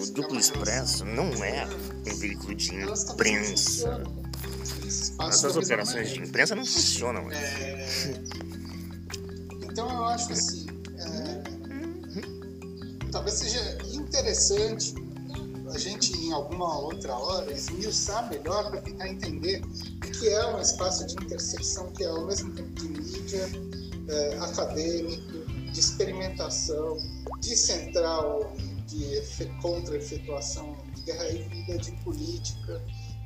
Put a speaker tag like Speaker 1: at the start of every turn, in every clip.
Speaker 1: o Duplo Expresso não é um veículo de imprensa. Essas operações de imprensa não funcionam.
Speaker 2: É... Então eu acho assim, é... talvez seja interessante a gente em alguma outra hora esmiuçar melhor para tentar entender o que é um espaço de intersecção que é ao mesmo tempo de mídia, é, acadêmico, de experimentação, de central de contra-efetuação de guerra híbrida, de política,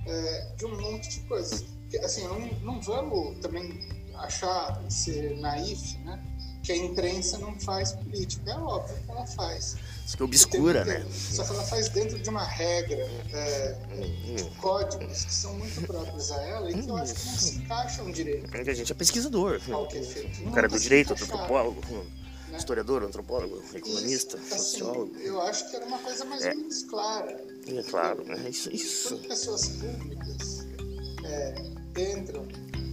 Speaker 2: é, de um monte de coisas. Assim, não, não vamos também achar, ser naif, né? que a imprensa não faz política. É óbvio que ela faz.
Speaker 1: Isso que obscura, né?
Speaker 2: Só que ela faz dentro de uma regra, é, de códigos que são muito próprios a ela e que eu acho que não se encaixam direito.
Speaker 1: A gente é pesquisador.
Speaker 2: Qualquer.
Speaker 1: O cara é do direito, antropólogo? Historiador, antropólogo, economista, isso, assim, sociólogo.
Speaker 2: Eu acho que era uma coisa mais ou é. menos clara.
Speaker 1: É claro, é isso. isso.
Speaker 2: Quando pessoas públicas é, entram,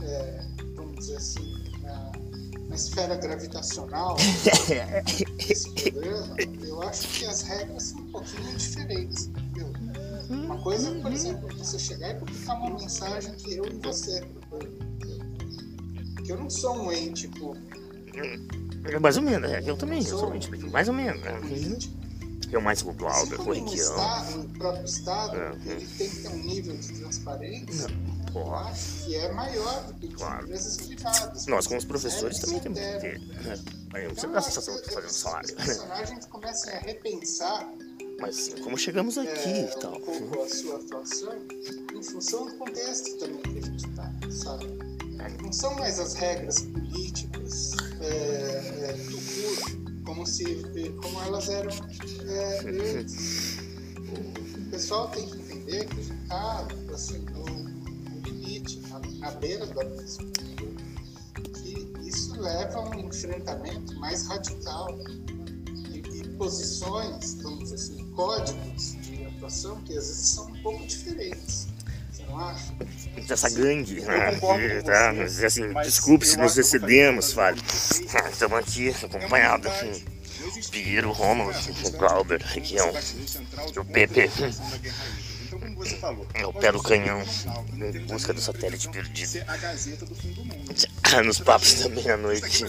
Speaker 2: é, vamos dizer assim, na na esfera gravitacional desse programa, eu acho que as regras são um pouquinho diferentes, entendeu? Uma coisa é, por exemplo, você chegar e publicar uma mensagem que eu e você que eu não sou um ente público.
Speaker 1: É mais ou menos, é, eu também, eu sou mais ou menos. Né? Eu mais o Glauber, Requião.
Speaker 2: O próprio Estado, é, ele tem que ter um nível de transparência. Não
Speaker 1: Porra.
Speaker 2: que é maior do que claro. empresas privadas.
Speaker 1: Nós, como os professores, também temos que ter. Né? Você dá a sensação que fazendo salário.
Speaker 2: Os personagens começam a repensar.
Speaker 1: Mas sim, como chegamos aqui é,
Speaker 2: e
Speaker 1: tal.
Speaker 2: Um pouco a sua atuação em função do contexto também que a gente está, sabe? Não são mais as regras políticas é, é, curso, como, se, como elas eram é, antes. O pessoal tem que entender que está assim, no, limite, na, na beira do abismo. Que isso leva a um enfrentamento mais radical e, e posições, vamos dizer assim, códigos de atuação que às vezes são um pouco diferentes.
Speaker 1: Dessa gangue, né? Tá, assim, desculpe se nos excedemos, Fábio. Estamos aqui acompanhados. Assim. Piero, Romulo, o Glauber, é um, o Pepe você falou. É o pé do canhão, em busca do satélite perdido. Nos papos da meia-noite.